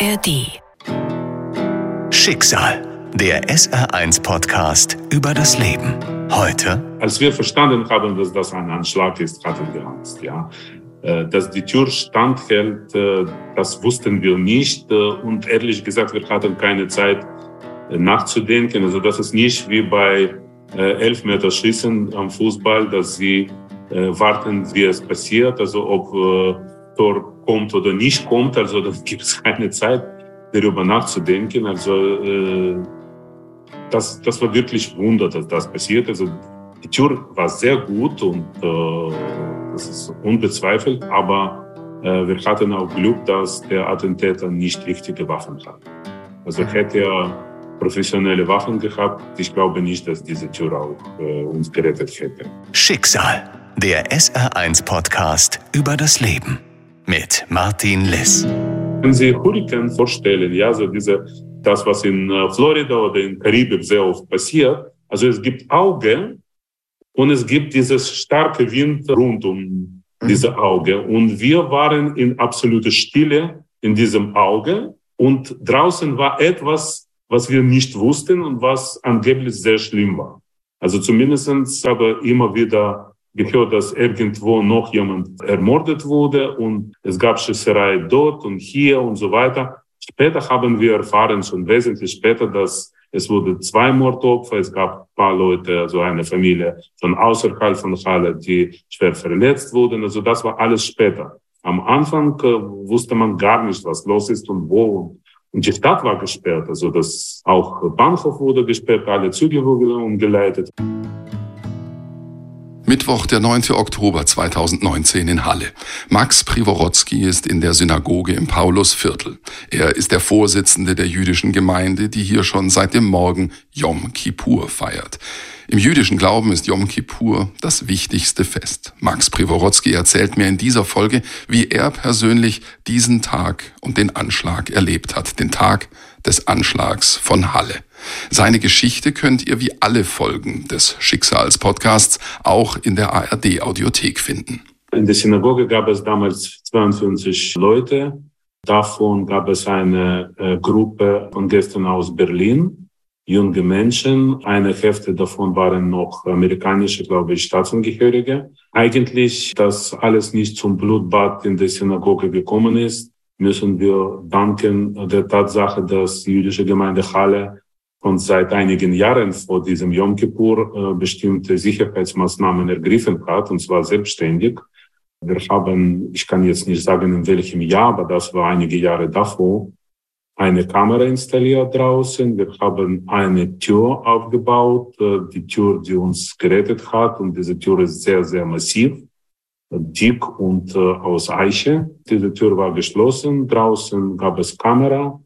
ARD. Schicksal. Der SR1-Podcast über das Leben. Heute. Als wir verstanden haben, dass das ein Anschlag ist, hatten wir Angst. Ja. Äh, dass die Tür standhält, äh, das wussten wir nicht. Äh, und ehrlich gesagt, wir hatten keine Zeit nachzudenken. Also das ist nicht wie bei Elfmeterschießen am Fußball, dass sie warten, wie es passiert. Also ob Tor kommt oder nicht kommt. Also dann gibt es keine Zeit, darüber nachzudenken. Also äh, das, das war wirklich Wunder, dass das passiert. Also die Tür war sehr gut und äh, das ist unbezweifelt, aber äh, wir hatten auch Glück, dass der Attentäter nicht richtige Waffen hat. Also hätte er professionelle Waffen gehabt, ich glaube nicht, dass diese Tür auch äh, uns gerettet hätte. Schicksal, der SR1-Podcast über das Leben mit Martin Liss. Wenn Sie Hurrikan vorstellen, ja, so diese, das, was in äh, Florida oder in Karibik sehr oft passiert, also es gibt Auge und es gibt dieses starke Wind rund um diese Auge. Und wir waren in absoluter Stille in diesem Auge und draußen war etwas, was wir nicht wussten und was angeblich sehr schlimm war. Also zumindestens habe immer wieder gehört, dass irgendwo noch jemand ermordet wurde und es gab Schießerei dort und hier und so weiter. Später haben wir erfahren, schon wesentlich später, dass es wurde zwei Mordopfer, es gab paar Leute, also eine Familie von außerhalb von Halle, die schwer verletzt wurden. Also das war alles später. Am Anfang äh, wusste man gar nicht, was los ist und wo. Und die Stadt war gesperrt, also das auch Bahnhof wurde gesperrt, alle Züge wurden umgeleitet. Mittwoch, der 9. Oktober 2019 in Halle. Max Privorotsky ist in der Synagoge im Paulusviertel. Er ist der Vorsitzende der jüdischen Gemeinde, die hier schon seit dem Morgen Yom Kippur feiert. Im jüdischen Glauben ist Yom Kippur das wichtigste Fest. Max Privorotsky erzählt mir in dieser Folge, wie er persönlich diesen Tag und den Anschlag erlebt hat. Den Tag des Anschlags von Halle. Seine Geschichte könnt ihr wie alle Folgen des Schicksalspodcasts auch in der ARD Audiothek finden. In der Synagoge gab es damals 52 Leute. Davon gab es eine äh, Gruppe von Gästen aus Berlin, junge Menschen. Eine Hälfte davon waren noch amerikanische, glaube ich, Staatsangehörige. Eigentlich, dass alles nicht zum Blutbad in der Synagoge gekommen ist, müssen wir danken der Tatsache, dass die jüdische Gemeinde Halle und seit einigen Jahren vor diesem Yom Kippur äh, bestimmte Sicherheitsmaßnahmen ergriffen hat, und zwar selbstständig. Wir haben, ich kann jetzt nicht sagen, in welchem Jahr, aber das war einige Jahre davor, eine Kamera installiert draußen. Wir haben eine Tür aufgebaut, äh, die Tür, die uns gerettet hat. Und diese Tür ist sehr, sehr massiv, dick und äh, aus Eiche. Diese Tür war geschlossen. Draußen gab es Kamera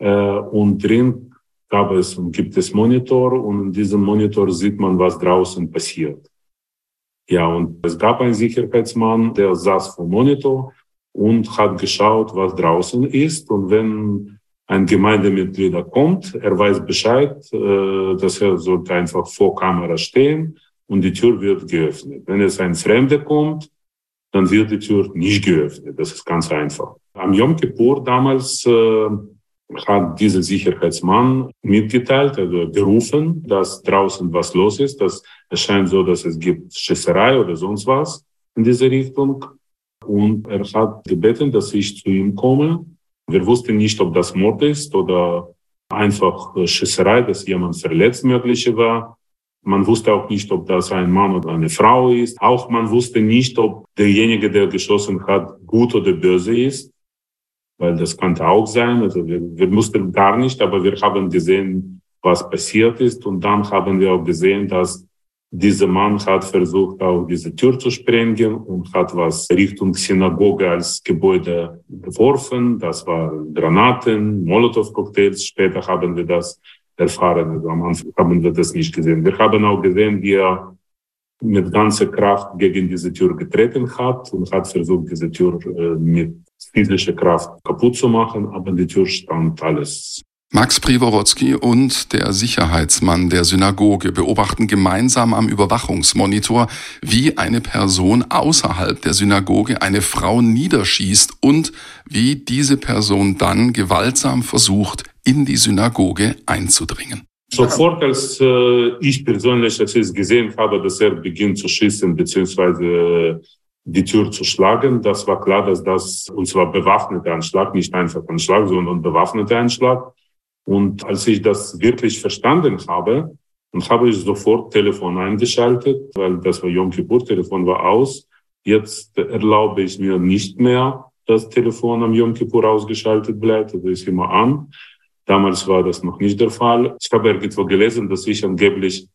und drin gab es und gibt es Monitor und in diesem Monitor sieht man, was draußen passiert. Ja, und es gab einen Sicherheitsmann, der saß vor Monitor und hat geschaut, was draußen ist. Und wenn ein Gemeindemitglied kommt, er weiß Bescheid, äh, dass er sollte einfach vor Kamera stehen und die Tür wird geöffnet. Wenn es ein Fremder kommt, dann wird die Tür nicht geöffnet. Das ist ganz einfach. Am Yom Kippur damals äh, hat dieser Sicherheitsmann mitgeteilt, also gerufen, dass draußen was los ist. Dass es scheint so, dass es gibt Schießerei oder sonst was in diese Richtung. Und er hat gebeten, dass ich zu ihm komme. Wir wussten nicht, ob das Mord ist oder einfach Schießerei, dass jemand verletzt möglich war. Man wusste auch nicht, ob das ein Mann oder eine Frau ist. Auch man wusste nicht, ob derjenige, der geschossen hat, gut oder böse ist weil das konnte auch sein. Also wir, wir mussten gar nicht, aber wir haben gesehen, was passiert ist. Und dann haben wir auch gesehen, dass dieser Mann hat versucht, auch diese Tür zu sprengen und hat was Richtung Synagoge als Gebäude geworfen. Das waren Granaten, Molotow-Cocktails. Später haben wir das erfahren. Also am Anfang haben wir das nicht gesehen. Wir haben auch gesehen, wie er mit ganzer Kraft gegen diese Tür getreten hat und hat versucht, diese Tür äh, mit physischer Kraft kaputt zu machen, aber die Tür stand alles Max Privorotsky und der Sicherheitsmann der Synagoge beobachten gemeinsam am Überwachungsmonitor, wie eine Person außerhalb der Synagoge eine Frau niederschießt und wie diese Person dann gewaltsam versucht, in die Synagoge einzudringen. Sofort, als äh, ich persönlich als ich gesehen habe, dass er beginnt zu schießen bzw. die Tür zu schlagen, das war klar, dass das, und zwar bewaffneter Anschlag, nicht einfach Anschlag, sondern bewaffneter Anschlag, und als ich das wirklich verstanden habe, dann habe ich sofort Telefon eingeschaltet, weil das war Yom Kippur, Telefon war aus. Jetzt erlaube ich mir nicht mehr, dass Telefon am Yom Kippur ausgeschaltet bleibt. Das ist immer an. Damals war das noch nicht der Fall. Ich habe irgendwo gelesen, dass ich angeblich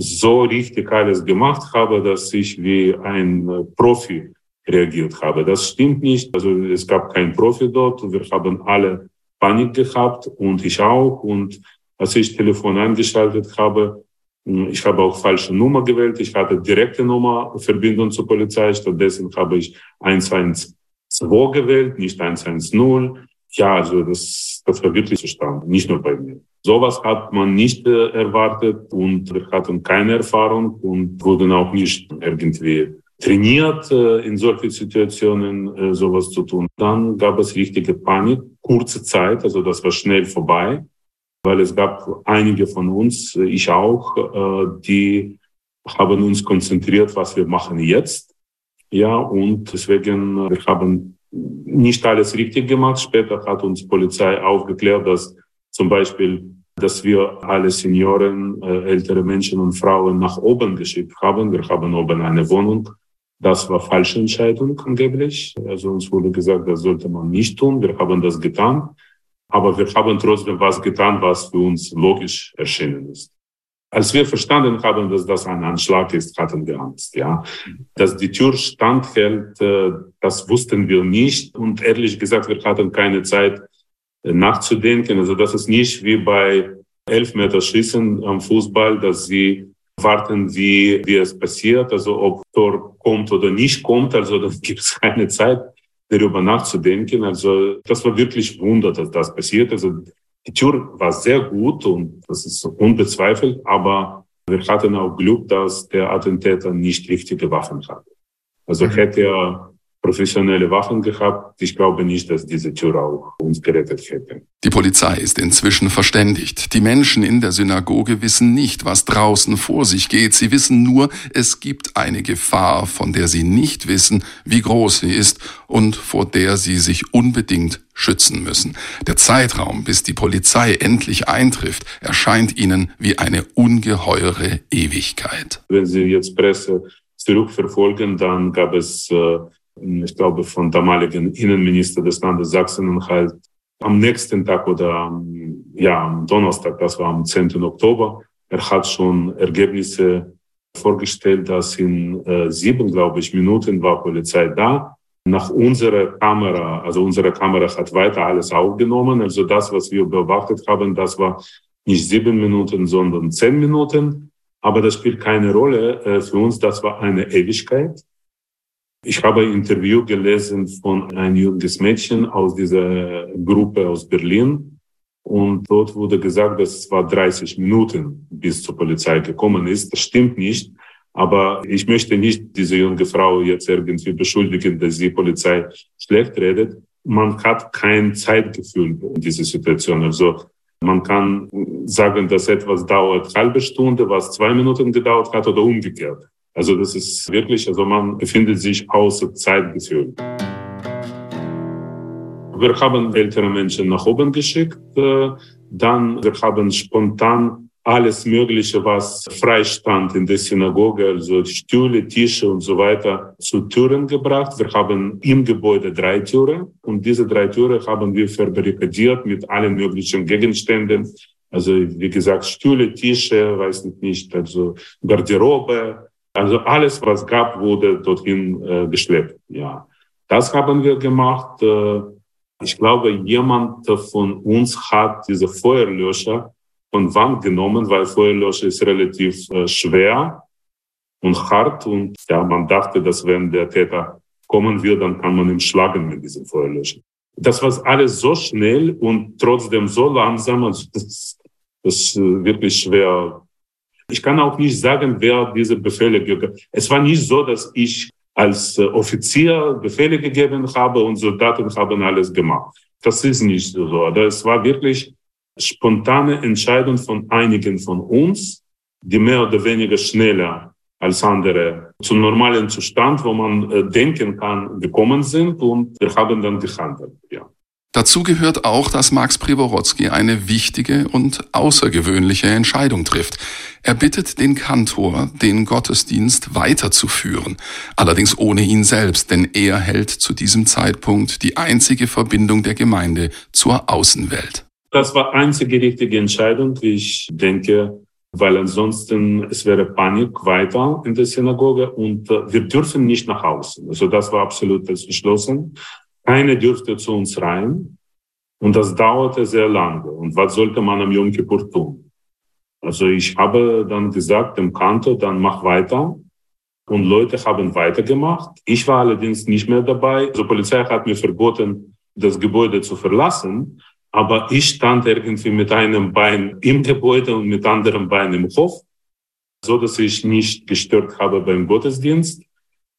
so richtig alles gemacht habe, dass ich wie ein Profi reagiert habe. Das stimmt nicht. Also es gab keinen Profi dort. Wir haben alle Panik gehabt und ich auch. Und als ich Telefon eingeschaltet habe, hm, ich habe auch falsche Nummer gewählt. Ich hatte direkte Nummer, Verbindung zur Polizei. Stattdessen habe ich 112 gewählt, nicht 110. Ja, also das, das war wirklich zustande, nicht nur bei mir. Sowas hat man nicht äh, erwartet und wir hatten keine Erfahrung und wurden auch nicht irgendwie trainiert, äh, in solchen Situationen äh, sowas zu tun. Dann gab es richtige Panik, kurze Zeit, also das war schnell vorbei, weil es gab einige von uns, äh, ich auch, die haben uns konzentriert, was wir machen jetzt. Ja, und deswegen, wir haben nicht alles richtig gemacht. Später hat uns Polizei aufgeklärt, dass zum Beispiel, dass wir alle Senioren, ältere Menschen und Frauen nach oben geschickt haben. Wir haben oben eine Wohnung das war falsche Entscheidung angeblich. Also uns wurde gesagt, das sollte man nicht tun. Wir haben das getan. Aber wir haben trotzdem was getan, was für uns logisch erschienen ist. Als wir verstanden haben, dass das ein Anschlag ist, hatten wir Angst, ja. Dass die Tür standhält, äh, das wussten wir nicht. Und ehrlich gesagt, wir hatten keine Zeit äh, nachzudenken. Also das ist nicht wie bei elf Meter Schießen am Fußball, dass sie warten, wie, wie es passiert, also ob Tor kommt oder nicht kommt. Also dann gibt es keine Zeit, darüber nachzudenken. Also das war wirklich Wunder, dass das passiert. Also die Tür war sehr gut und das ist unbezweifelt, aber wir hatten auch Glück, dass der Attentäter nicht richtige Waffen hatte. Also mhm. hätte er professionelle Waffen gehabt. Ich glaube nicht, dass diese Tür auch uns gerettet hätte. Die Polizei ist inzwischen verständigt. Die Menschen in der Synagoge wissen nicht, was draußen vor sich geht. Sie wissen nur, es gibt eine Gefahr, von der sie nicht wissen, wie groß sie ist und vor der sie sich unbedingt schützen müssen. Der Zeitraum, bis die Polizei endlich eintrifft, erscheint ihnen wie eine ungeheure Ewigkeit. Wenn Sie jetzt Presse zurückverfolgen, dann gab es äh, ich glaube, von damaligen Innenminister des Landes Sachsen-Anhalt am nächsten Tag oder ja, am Donnerstag, das war am 10. Oktober, er hat schon Ergebnisse vorgestellt, dass in äh, sieben, glaube ich, Minuten war Polizei da. Nach unserer Kamera, also unsere Kamera hat weiter alles aufgenommen. Also das, was wir beobachtet haben, das war nicht sieben Minuten, sondern zehn Minuten. Aber das spielt keine Rolle. Äh, für uns, das war eine Ewigkeit. Ich habe ein Interview gelesen von einem junges Mädchen aus dieser Gruppe aus Berlin. Und dort wurde gesagt, dass es war 30 Minuten bis zur Polizei gekommen ist. Das stimmt nicht. Aber ich möchte nicht diese junge Frau jetzt irgendwie beschuldigen, dass die Polizei schlecht redet. Man hat kein Zeitgefühl in dieser Situation. Also man kann sagen, dass etwas dauert halbe Stunde, was zwei Minuten gedauert hat oder umgekehrt. Also das ist wirklich, also man befindet sich außer Zeitgefühl. Wir haben ältere Menschen nach oben geschickt, äh, dann wir haben spontan alles Mögliche, was frei stand in der Synagoge, also Stühle, Tische und so weiter, zu Türen gebracht. Wir haben im Gebäude drei Türen und diese drei Türen haben wir verbarrikadiert mit allen möglichen Gegenständen. Also wie gesagt, Stühle, Tische, weiß nicht, also Garderobe, also alles, was gab, wurde dorthin äh, geschleppt. Ja, das haben wir gemacht. Äh, ich glaube, jemand von uns hat diese Feuerlöscher von Wand genommen, weil Feuerlöscher ist relativ äh, schwer und hart. Und ja, man dachte, dass wenn der Täter kommen wird, dann kann man ihn schlagen mit diesem Feuerlöscher. das war alles so schnell und trotzdem so langsam, also das, das ist wirklich schwer. Ich kann auch nicht sagen, wer diese Befehle gegeben hat. Es war nicht so, dass ich als Offizier Befehle gegeben habe und Soldaten haben alles gemacht. Das ist nicht so. Das war wirklich spontane Entscheidung von einigen von uns, die mehr oder weniger schneller als andere zum normalen Zustand, wo man äh, denken kann, gekommen sind und wir haben dann gehandelt. Ja. Dazu gehört auch, dass Max Privorotsky eine wichtige und außergewöhnliche Entscheidung trifft. Er bittet den Kantor, den Gottesdienst weiterzuführen, allerdings ohne ihn selbst, denn er hält zu diesem Zeitpunkt die einzige Verbindung der Gemeinde zur Außenwelt. Das war einzige richtige Entscheidung, wie ich denke, weil ansonsten es wäre Panik weiter in der Synagoge und äh, wir dürfen nicht nach außen. Also das war absolut entschlossen. Keiner dürfte zu uns rein und das dauerte sehr lange. Und was sollte man am Yom Kippur tun? Also ich habe dann gesagt dem Kantor, dann mach weiter. Und Leute haben weitergemacht. Ich war allerdings nicht mehr dabei. Die also Polizei hat mir verboten, das Gebäude zu verlassen. Aber ich stand irgendwie mit einem Bein im Gebäude und mit anderem Bein im Hof, so dass ich nicht gestört habe beim Gottesdienst,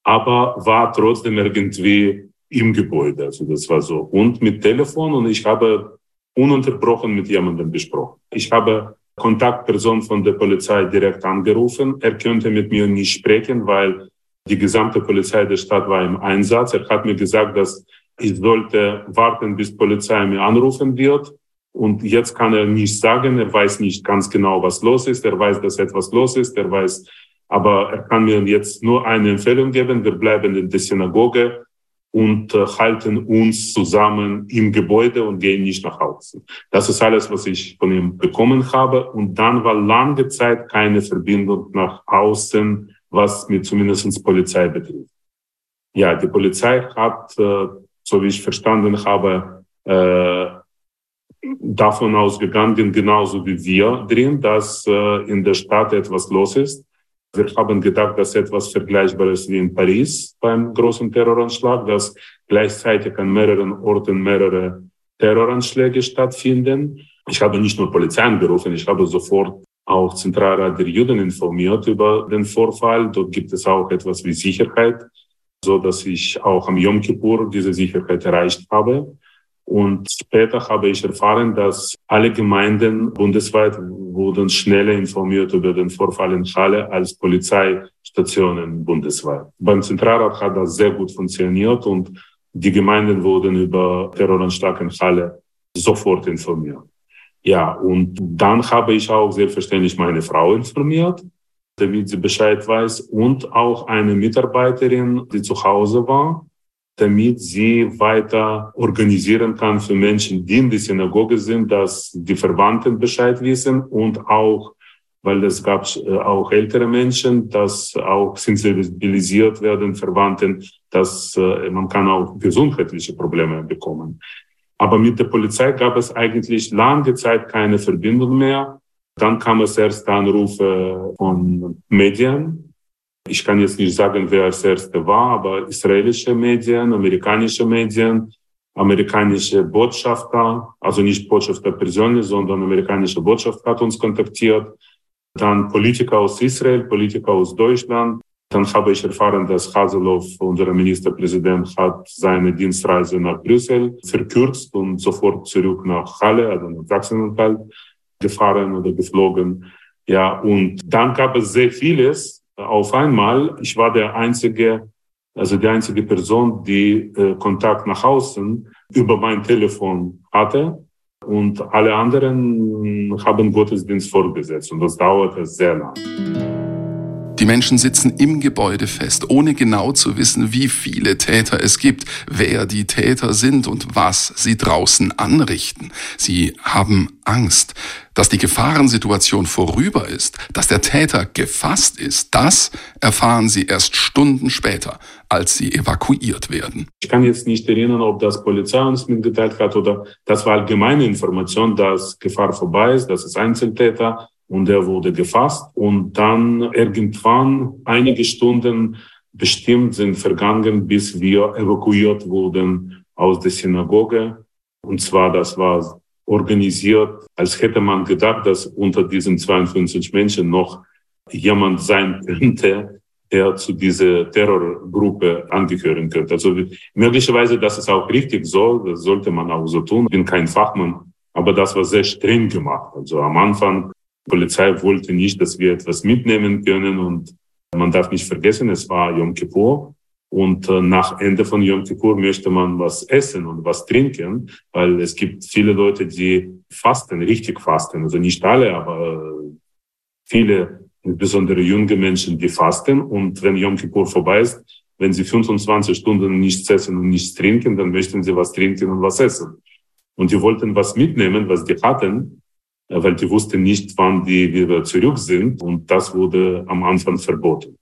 aber war trotzdem irgendwie im Gebäude. Also das war so. Und mit Telefon und ich habe ununterbrochen mit jemandem besprochen. Ich habe Kontaktperson von der Polizei direkt angerufen. Er könnte mit mir nicht sprechen, weil die gesamte Polizei der Stadt war im Einsatz. Er hat mir gesagt, dass ich sollte warten, bis Polizei mir anrufen wird. Und jetzt kann er nicht sagen, er weiß nicht ganz genau, was los ist. Er weiß, dass etwas los ist. Er weiß, aber er kann mir jetzt nur eine Empfehlung geben. Wir bleiben in der Synagoge und äh, halten uns zusammen im Gebäude und gehen nicht nach Hause. Das ist alles, was ich von ihm bekommen habe. Und dann war lange Zeit keine Verbindung nach außen, was mir zumindest Polizei betrifft. Ja, die Polizei hat äh, so wie ich verstanden habe, äh, davon ausgegangen, genauso wie wir drin, dass äh, in der Stadt etwas los ist. Wir haben gedacht, dass etwas Vergleichbares wie in Paris beim großen Terroranschlag, dass gleichzeitig an mehreren Orten mehrere Terroranschläge stattfinden. Ich habe nicht nur Polizei angerufen, ich habe sofort auch Zentralrat der Juden informiert über den Vorfall. Dort gibt es auch etwas wie Sicherheit so dass ich auch am Yom Kippur diese Sicherheit erreicht habe. Und später habe ich erfahren, dass alle Gemeinden bundesweit wurden schneller informiert über den Vorfall in Halle als Polizeistationen bundesweit. Beim Zentralrat hat das sehr gut funktioniert und die Gemeinden wurden über Terroranschlag in Halle sofort informiert. Ja, und dann habe ich auch selbstverständlich meine Frau informiert damit sie Bescheid weiß und auch eine Mitarbeiterin, die zu Hause war, damit sie weiter organisieren kann für Menschen, die in der Synagoge sind, dass die Verwandten Bescheid wissen und auch, weil es gab äh, auch ältere Menschen, dass auch sensibilisiert werden, Verwandten, dass äh, man kann auch gesundheitliche Probleme bekommen. Aber mit der Polizei gab es eigentlich lange Zeit keine Verbindung mehr. Dann kam es erst Anrufe von Medien. Ich kann jetzt nicht sagen, wer als erste war, aber israelische Medien, amerikanische Medien, amerikanische Botschafter, also nicht Botschafter persönlich, sondern amerikanische Botschaft hat uns kontaktiert. Dann Politiker aus Israel, Politiker aus Deutschland. Dann habe ich erfahren, dass Haseloff, unser Ministerpräsident, hat seine Dienstreise nach Brüssel verkürzt und sofort zurück nach Halle, also nach Sachsen-Anhalt gefahren oder geflogen. Ja, und dann gab es sehr vieles auf einmal. Ich war der einzige, also die einzige Person, die äh, Kontakt nach außen über mein Telefon hatte. Und alle anderen haben Gottesdienst vorgesetzt. Und das dauerte sehr lang. Die Menschen sitzen im Gebäude fest, ohne genau zu wissen, wie viele Täter es gibt, wer die Täter sind und was sie draußen anrichten. Sie haben Angst. Dass die Gefahrensituation vorüber ist, dass der Täter gefasst ist, das erfahren sie erst Stunden später, als sie evakuiert werden. Ich kann jetzt nicht erinnern, ob das Polizei uns mitgeteilt hat oder das war allgemeine Information, dass Gefahr vorbei ist, dass es Einzeltäter und er wurde gefasst und dann irgendwann einige Stunden bestimmt sind vergangen, bis wir evakuiert wurden aus der Synagoge. Und zwar, das war organisiert, als hätte man gedacht, dass unter diesen 52 Menschen noch jemand sein könnte, der zu dieser Terrorgruppe angehören könnte. Also möglicherweise, das ist auch richtig so, das sollte man auch so tun. Ich bin kein Fachmann, aber das war sehr streng gemacht. Also am Anfang, Polizei wollte nicht, dass wir etwas mitnehmen können und man darf nicht vergessen, es war Yom Kippur und äh, nach Ende von Yom Kippur möchte man was essen und was trinken, weil es gibt viele Leute, die fasten, richtig fasten. Also nicht alle, aber viele, insbesondere junge Menschen, die fasten. Und wenn Yom Kippur vorbei ist, wenn sie 25 Stunden nichts essen und nichts trinken, dann möchten sie was trinken und was essen. Und die wollten was mitnehmen, was die hatten, äh, weil die wussten nicht, wann die wieder zurück sind. Und das wurde am Anfang verboten.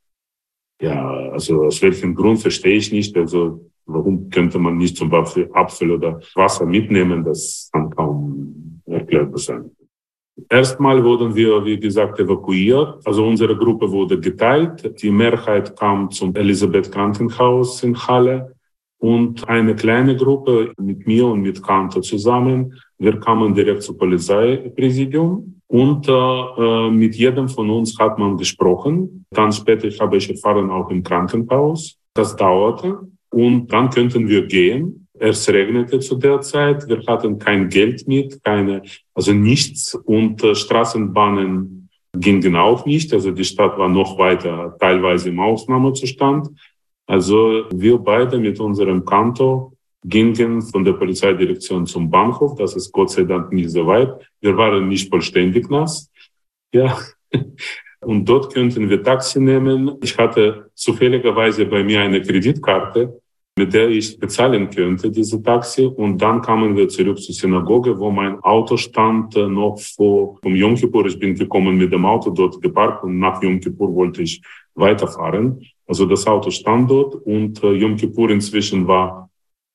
Ja, also aus welchem Grund verstehe ich nicht. Also warum könnte man nicht zum Beispiel Apfel oder Wasser mitnehmen? Das kann kaum erklärbar sein. Erstmal wurden wir, wie gesagt, evakuiert. Also unsere Gruppe wurde geteilt. Die Mehrheit kam zum Elisabeth Krankenhaus in Halle und eine kleine Gruppe mit mir und mit Kantor zusammen. Wir kamen direkt zum Polizeipräsidium und äh, mit jedem von uns hat man gesprochen. Dann später habe ich erfahren, auch im Krankenhaus. Das dauerte. Und dann könnten wir gehen. Es regnete zu der Zeit. Wir hatten kein Geld mit, keine, also nichts. Und äh, Straßenbahnen gingen auch nicht. Also die Stadt war noch weiter, teilweise im Ausnahmezustand. Also wir beide mit unserem Kanto gingen von der Polizeidirektion zum Bahnhof. Das ist Gott sei Dank nicht so weit. Wir waren nicht vollständig nass. Ja. Und dort könnten wir Taxi nehmen. Ich hatte zufälligerweise bei mir eine Kreditkarte, mit der ich bezahlen könnte, diese Taxi. Und dann kamen wir zurück zur Synagoge, wo mein Auto stand äh, noch vor um Yom Kippur. Ich bin gekommen mit dem Auto dort geparkt und nach Yom Kippur wollte ich weiterfahren. Also das Auto stand dort und äh, Yom Kippur inzwischen war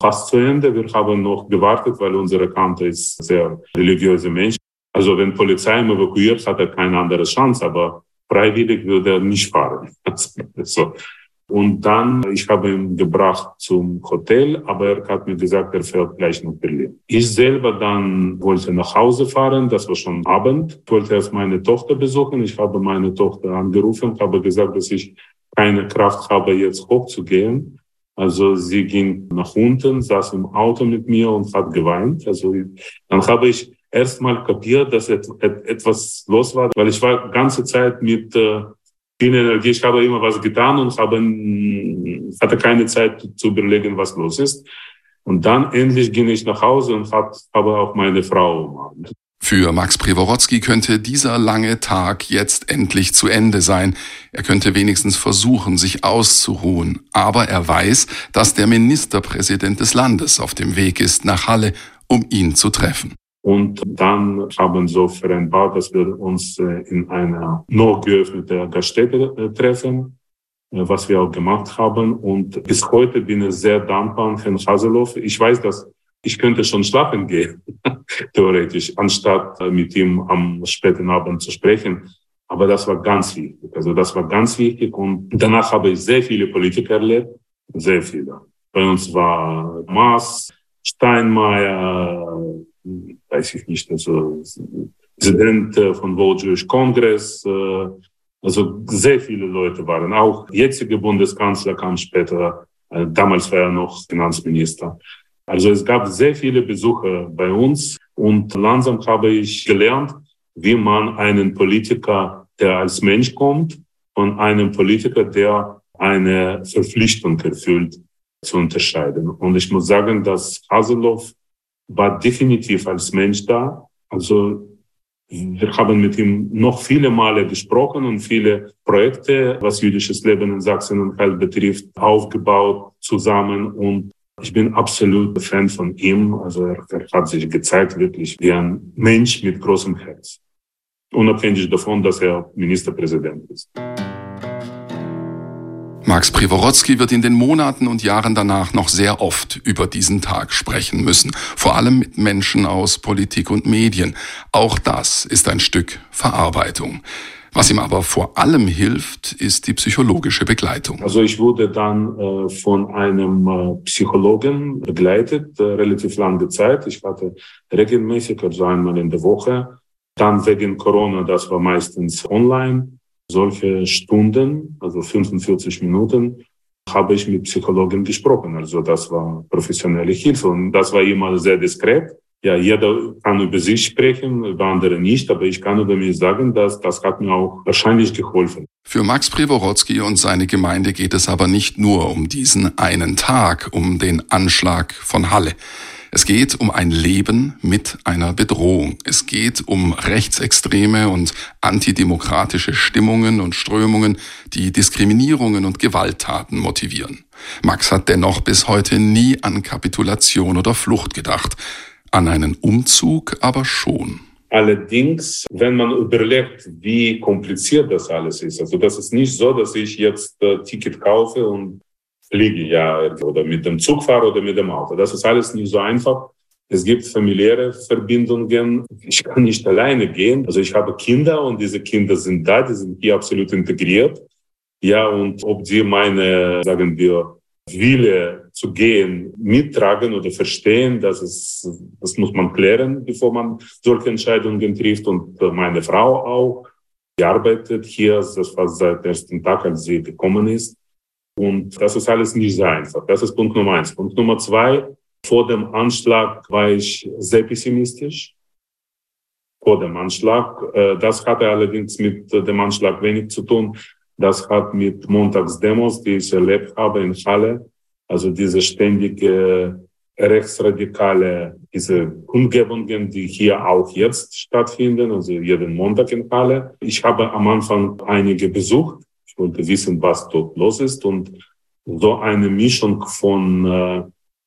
fast zu Ende. Wir haben noch gewartet, weil unsere Kante ist sehr religiöse Mensch. Also wenn Polizei ihn evakuiert, hat er keine andere Chance, aber freiwillig würde er nicht fahren. so. Und dann, ich habe ihn gebracht zum Hotel, aber er hat mir gesagt, er fährt gleich nach Berlin. Ich selber dann wollte nach Hause fahren, das war schon Abend. Ich wollte erst meine Tochter besuchen. Ich habe meine Tochter angerufen, habe gesagt, dass ich keine Kraft habe, jetzt hochzugehen. Also sie ging nach unten, saß im Auto mit mir und hat geweint. Also dann habe ich erstmal kapiert, dass etwas los war, weil ich war ganze Zeit mit äh, viel Energie. Ich habe immer was getan und habe, hatte keine Zeit zu überlegen, was los ist. Und dann endlich ging ich nach Hause und hab, habe auch meine Frau umarmt. Für Max Preworodzki könnte dieser lange Tag jetzt endlich zu Ende sein. Er könnte wenigstens versuchen, sich auszuruhen. Aber er weiß, dass der Ministerpräsident des Landes auf dem Weg ist nach Halle, um ihn zu treffen. Und dann haben so vereinbart, dass wir uns äh, in einer noch geöffneten Gaststätte äh, treffen, äh, was wir auch gemacht haben. Und bis heute bin ich sehr dankbar an Herrn Haseloff. Ich weiß, dass ich könnte schon schlafen gehen, theoretisch, anstatt äh, mit ihm am späten Abend zu sprechen. Aber das war ganz wichtig. Also das war ganz wichtig. Und danach habe ich sehr viele Politiker erlebt. Sehr viele. Bei uns war Maas, Steinmeier, weiß ich nicht, also Präsident äh, von World Jewish Congress. Äh, also sehr viele Leute waren. Auch jetzige Bundeskanzler kam später. Damals war er noch Finanzminister. Also es gab sehr viele Besucher bei uns und langsam habe ich gelernt, wie man einen Politiker, der als Mensch kommt, von einem Politiker, der eine Verpflichtung erfüllt, zu unterscheiden. Und ich muss sagen, dass Haseloff war definitiv als Mensch da. Also wir haben mit ihm noch viele Male gesprochen und viele Projekte, was jüdisches Leben in Sachsen-Anhalt betrifft, aufgebaut zusammen. Und ich bin absolut Fan von ihm. Also er, er hat sich gezeigt wirklich wie ein Mensch mit großem Herz. Unabhängig davon, dass er Ministerpräsident ist. Max Privorotsky wird in den Monaten und Jahren danach noch sehr oft über diesen Tag sprechen müssen, vor allem mit Menschen aus Politik und Medien. Auch das ist ein Stück Verarbeitung. Was ihm aber vor allem hilft, ist die psychologische Begleitung. Also ich wurde dann äh, von einem äh, Psychologen begleitet, äh, relativ lange Zeit. Ich hatte regelmäßig, also einmal in der Woche. Dann wegen Corona, das war meistens online, solche Stunden, also 45 Minuten, habe ich mit Psychologen gesprochen. Also das war professionelle Hilfe und das war immer sehr diskret ja, jeder kann über sich sprechen, über andere nicht, aber ich kann über mich sagen, dass das hat mir auch wahrscheinlich geholfen. Für Max Preworodzki und seine Gemeinde geht es aber nicht nur um diesen einen Tag, um den Anschlag von Halle. Es geht um ein Leben mit einer Bedrohung. Es geht um rechtsextreme und antidemokratische Stimmungen und Strömungen, die Diskriminierungen und Gewalttaten motivieren. Max hat dennoch bis heute nie an Kapitulation oder Flucht gedacht. An einen Umzug aber schon. Allerdings, wenn man überlegt, wie kompliziert das alles ist, also das ist nicht so, dass ich jetzt äh, Ticket kaufe und fliege, ja, oder mit dem Zug fahre oder mit dem Auto. Das ist alles nicht so einfach. Es gibt familiäre Verbindungen. Ich kann nicht alleine gehen. Also ich habe Kinder und diese Kinder sind da, die sind hier absolut integriert. Ja, und ob die meine, sagen wir, Wille zu gehen mittragen oder verstehen, dass es, das muss man klären, bevor man solche Entscheidungen trifft. Und meine Frau auch, die arbeitet hier, das war seit dem ersten Tag, als sie gekommen ist. Und das ist alles nicht so einfach. Das ist Punkt Nummer eins. Punkt Nummer zwei, vor dem Anschlag war ich sehr pessimistisch. Vor dem Anschlag. Äh, das hatte allerdings mit dem Anschlag wenig zu tun. Das hat mit Montagsdemos, die ich erlebt habe in Halle, also diese ständige rechtsradikale, diese Kundgebungen, die hier auch jetzt stattfinden, also jeden Montag in Halle. Ich habe am Anfang einige besucht. Ich wollte wissen, was dort los ist und so eine Mischung von äh,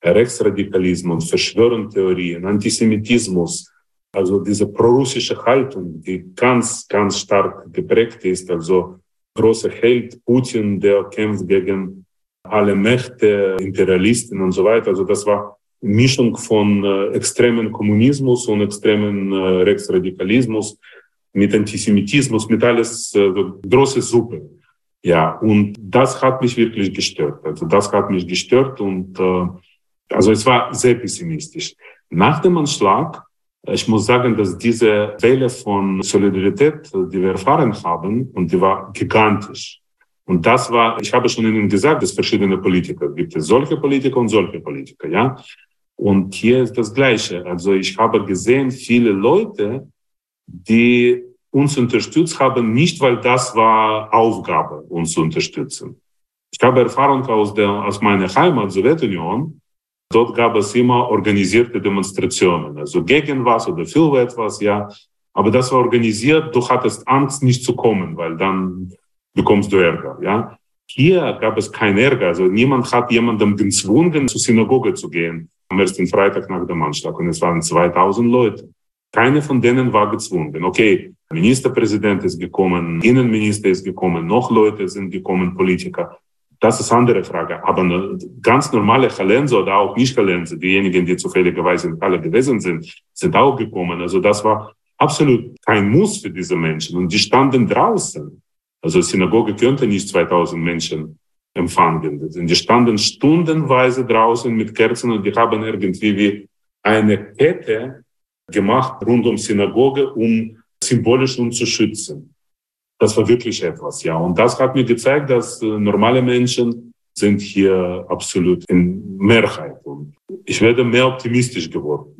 Rechtsradikalismus, Verschwörungstheorien, Antisemitismus, also diese prorussische Haltung, die ganz, ganz stark geprägt ist, also großer Held Putin, der kämpft gegen alle Mächte, Imperialisten und so weiter. Also das war Mischung von äh, extremen Kommunismus und extremen äh, Rechtsradikalismus mit Antisemitismus, mit alles äh, große Suppe. Ja, und das hat mich wirklich gestört. Also das hat mich gestört und äh, also es war sehr pessimistisch. Nach dem Anschlag ich muss sagen, dass diese Welle von Solidarität, die wir erfahren haben, und die war gigantisch. Und das war, ich habe schon Ihnen gesagt, es verschiedene Politiker gibt es solche Politiker und solche Politiker, ja. Und hier ist das Gleiche. Also ich habe gesehen, viele Leute, die uns unterstützt haben, nicht weil das war Aufgabe, uns zu unterstützen. Ich habe Erfahrung aus der, aus meiner Heimat, Sowjetunion, Dort gab es immer organisierte Demonstrationen, also gegen was oder für etwas, ja. Aber das war organisiert, du hattest Angst, nicht zu kommen, weil dann bekommst du Ärger, ja. Hier gab es keinen Ärger, also niemand hat jemandem gezwungen, zur Synagoge zu gehen am ersten Freitag nach dem Anschlag und es waren 2000 Leute. Keine von denen war gezwungen. Okay, Ministerpräsident ist gekommen, Innenminister ist gekommen, noch Leute sind gekommen, Politiker. Das ist andere Frage. Aber ganz normale Chalense oder auch nicht Chalense, diejenigen, die zufälligerweise in Halle gewesen sind, sind auch gekommen. Also das war absolut kein Muss für diese Menschen. Und die standen draußen. Also Synagoge könnte nicht 2000 Menschen empfangen. Die standen stundenweise draußen mit Kerzen und die haben irgendwie wie eine Kette gemacht rund um Synagoge, um symbolisch uns zu schützen. Das war wirklich etwas, ja. Und das hat mir gezeigt, dass äh, normale Menschen sind hier absolut in Mehrheit. Und ich werde mehr optimistisch geworden.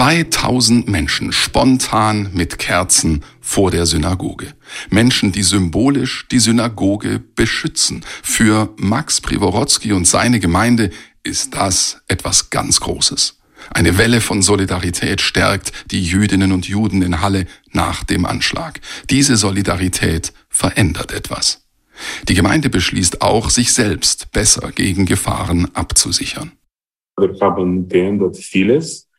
2000 Menschen spontan mit Kerzen vor der Synagoge. Menschen, die symbolisch die Synagoge beschützen. Für Max Privorotsky und seine Gemeinde ist das etwas ganz Großes. Eine Welle von Solidarität stärkt die Jüdinnen und Juden in Halle nach dem Anschlag. Diese Solidarität verändert etwas. Die Gemeinde beschließt auch, sich selbst besser gegen Gefahren abzusichern. Wir haben geändert vieles.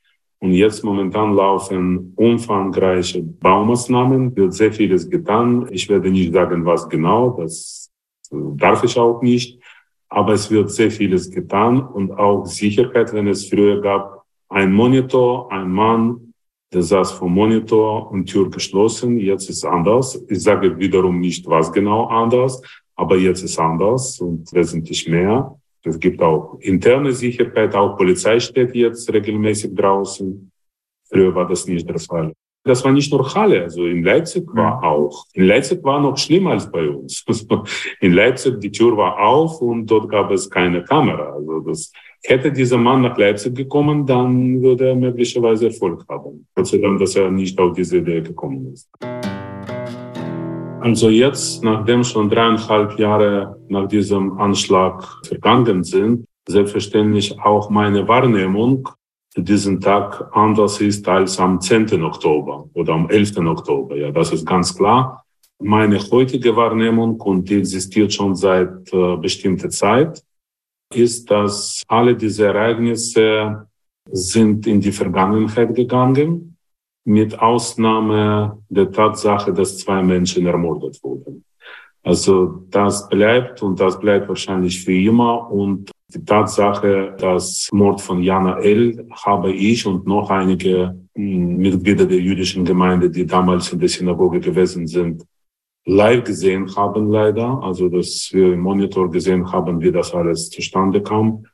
Und jetzt momentan laufen umfangreiche Baumaßnahmen, wird sehr vieles getan. Ich werde nicht sagen, was genau, das darf ich auch nicht. Aber es wird sehr vieles getan und auch Sicherheit, wenn es früher gab, ein Monitor, ein Mann Der saß vor Monitor und Tür geschlossen. Jetzt ist anders. Ich sage wiederum nicht, was genau anders, aber jetzt ist anders und wesentlich mehr. Es gibt auch interne Sicherheit, auch Polizei steht jetzt regelmäßig draußen. Früher war das nicht der Fall. Das war nicht nur Halle, also in Leipzig war mhm. auch. In Leipzig war noch schlimmer als bei uns. In Leipzig, die Tür war auf und dort gab es keine Kamera. Also das, hätte dieser Mann nach Leipzig gekommen, dann würde er möglicherweise Erfolg haben. Gott sei Dank, dass er nicht auf diese Idee gekommen ist. Also jetzt, nachdem schon dreieinhalb Jahre nach diesem Anschlag vergangen sind, selbstverständlich auch meine Wahrnehmung diesen Tag anders ist als am 10. Oktober oder am 11. Oktober. Ja, das ist ganz klar. Meine heutige Wahrnehmung, und die existiert schon seit äh, bestimmter Zeit, ist, dass alle diese Ereignisse sind in die Vergangenheit gegangen mit Ausnahme der Tatsache, dass zwei Menschen ermordet wurden. Also das bleibt und das bleibt wahrscheinlich für immer. Und die Tatsache, dass Mord von Jana L. habe ich und noch einige hm, Mitglieder der jüdischen Gemeinde, die damals in der Synagoge gewesen sind, live gesehen haben leider. Also dass wir im Monitor gesehen haben, wie das alles zustande kam.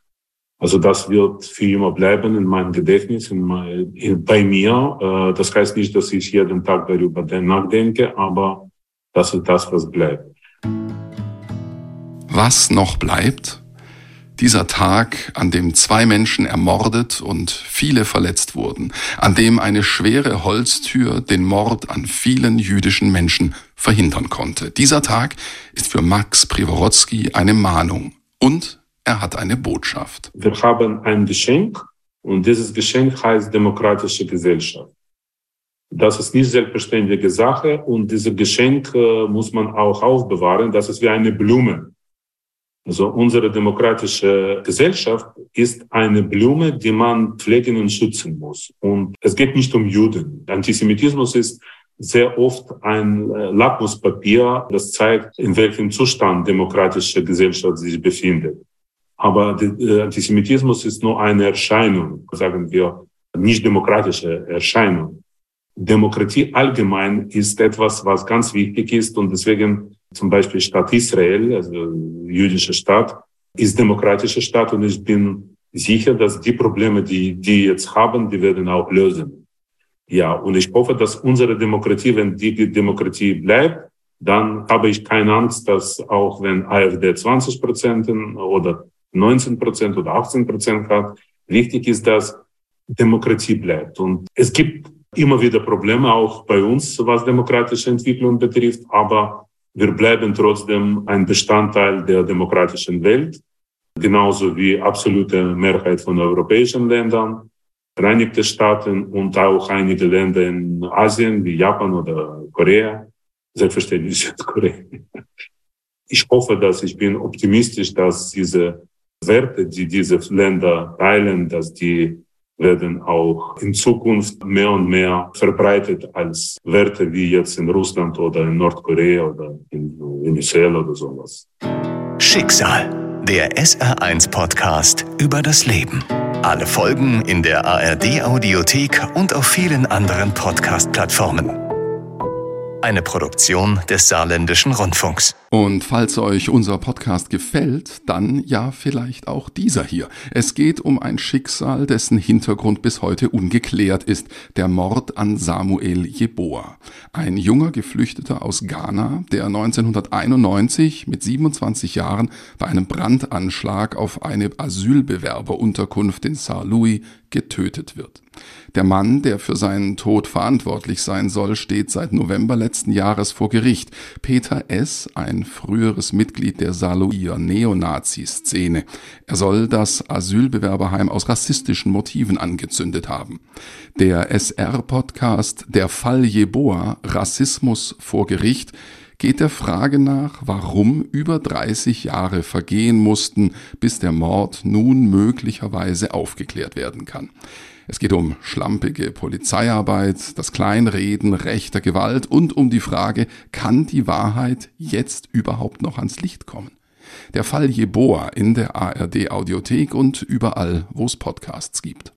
Also das wird für immer bleiben in meinem Gedächtnis, in mein, in, bei mir. Äh, das heißt nicht, dass ich jeden Tag darüber nachdenke, aber das ist das, was bleibt. Was noch bleibt? Dieser Tag, an dem zwei Menschen ermordet und viele verletzt wurden, an dem eine schwere Holztür den Mord an vielen jüdischen Menschen verhindern konnte. Dieser Tag ist für Max Privorotsky eine Mahnung und er hat eine Botschaft. Wir haben ein Geschenk und dieses Geschenk heißt demokratische Gesellschaft. Das ist nicht selbstverständliche Sache und dieses Geschenk äh, muss man auch aufbewahren. Das ist wie eine Blume. Also unsere demokratische Gesellschaft ist eine Blume, die man pflegen und schützen muss. Und es geht nicht um Juden. Antisemitismus ist sehr oft ein äh, Lackmuspapier, das zeigt, in welchem Zustand demokratische Gesellschaft sich befindet. Aber der äh, Antisemitismus ist nur eine Erscheinung, sagen wir, nicht demokratische Erscheinung. Demokratie allgemein ist etwas, was ganz wichtig ist und deswegen zum Beispiel Stadt Israel, also jüdische Stadt, ist demokratische Stadt und ich bin sicher, dass die Probleme, die die jetzt haben, die werden auch lösen. Ja, und ich hoffe, dass unsere Demokratie, wenn die Demokratie bleibt, dann habe ich keine Angst, dass auch wenn AfD 20 Prozent oder 19 Prozent oder 18 Prozent hat. Wichtig ist, dass Demokratie bleibt. Und es gibt immer wieder Probleme, auch bei uns, was demokratische Entwicklung betrifft, aber wir bleiben trotzdem ein Bestandteil der demokratischen Welt, genauso wie absolute Mehrheit von europäischen Ländern, Vereinigte Staaten und auch einige Länder in Asien wie Japan oder Korea, selbstverständlich Südkorea. Ich hoffe, dass ich bin optimistisch, dass diese Werte, die diese Länder teilen, dass die werden auch in Zukunft mehr und mehr verbreitet als Werte wie jetzt in Russland oder in Nordkorea oder in Venezuela oder sowas. Schicksal, der SR1 -Podcast über das Leben. Alle Folgen in der ARD-Audiothek und auf vielen anderen Podcast-Plattformen. Eine Produktion des Saarländischen Rundfunks. Und falls euch unser Podcast gefällt, dann ja vielleicht auch dieser hier. Es geht um ein Schicksal, dessen Hintergrund bis heute ungeklärt ist. Der Mord an Samuel Jeboa. Ein junger Geflüchteter aus Ghana, der 1991 mit 27 Jahren bei einem Brandanschlag auf eine Asylbewerberunterkunft in Saar-Louis getötet wird. Der Mann, der für seinen Tod verantwortlich sein soll, steht seit November letzten Jahres vor Gericht. Peter S., ein früheres Mitglied der Saarlouier Neonazi-Szene. Er soll das Asylbewerberheim aus rassistischen Motiven angezündet haben. Der SR-Podcast Der Fall Jeboa, Rassismus vor Gericht, geht der Frage nach, warum über 30 Jahre vergehen mussten, bis der Mord nun möglicherweise aufgeklärt werden kann. Es geht um schlampige Polizeiarbeit, das Kleinreden rechter Gewalt und um die Frage, kann die Wahrheit jetzt überhaupt noch ans Licht kommen? Der Fall Jeboa in der ARD Audiothek und überall, wo es Podcasts gibt.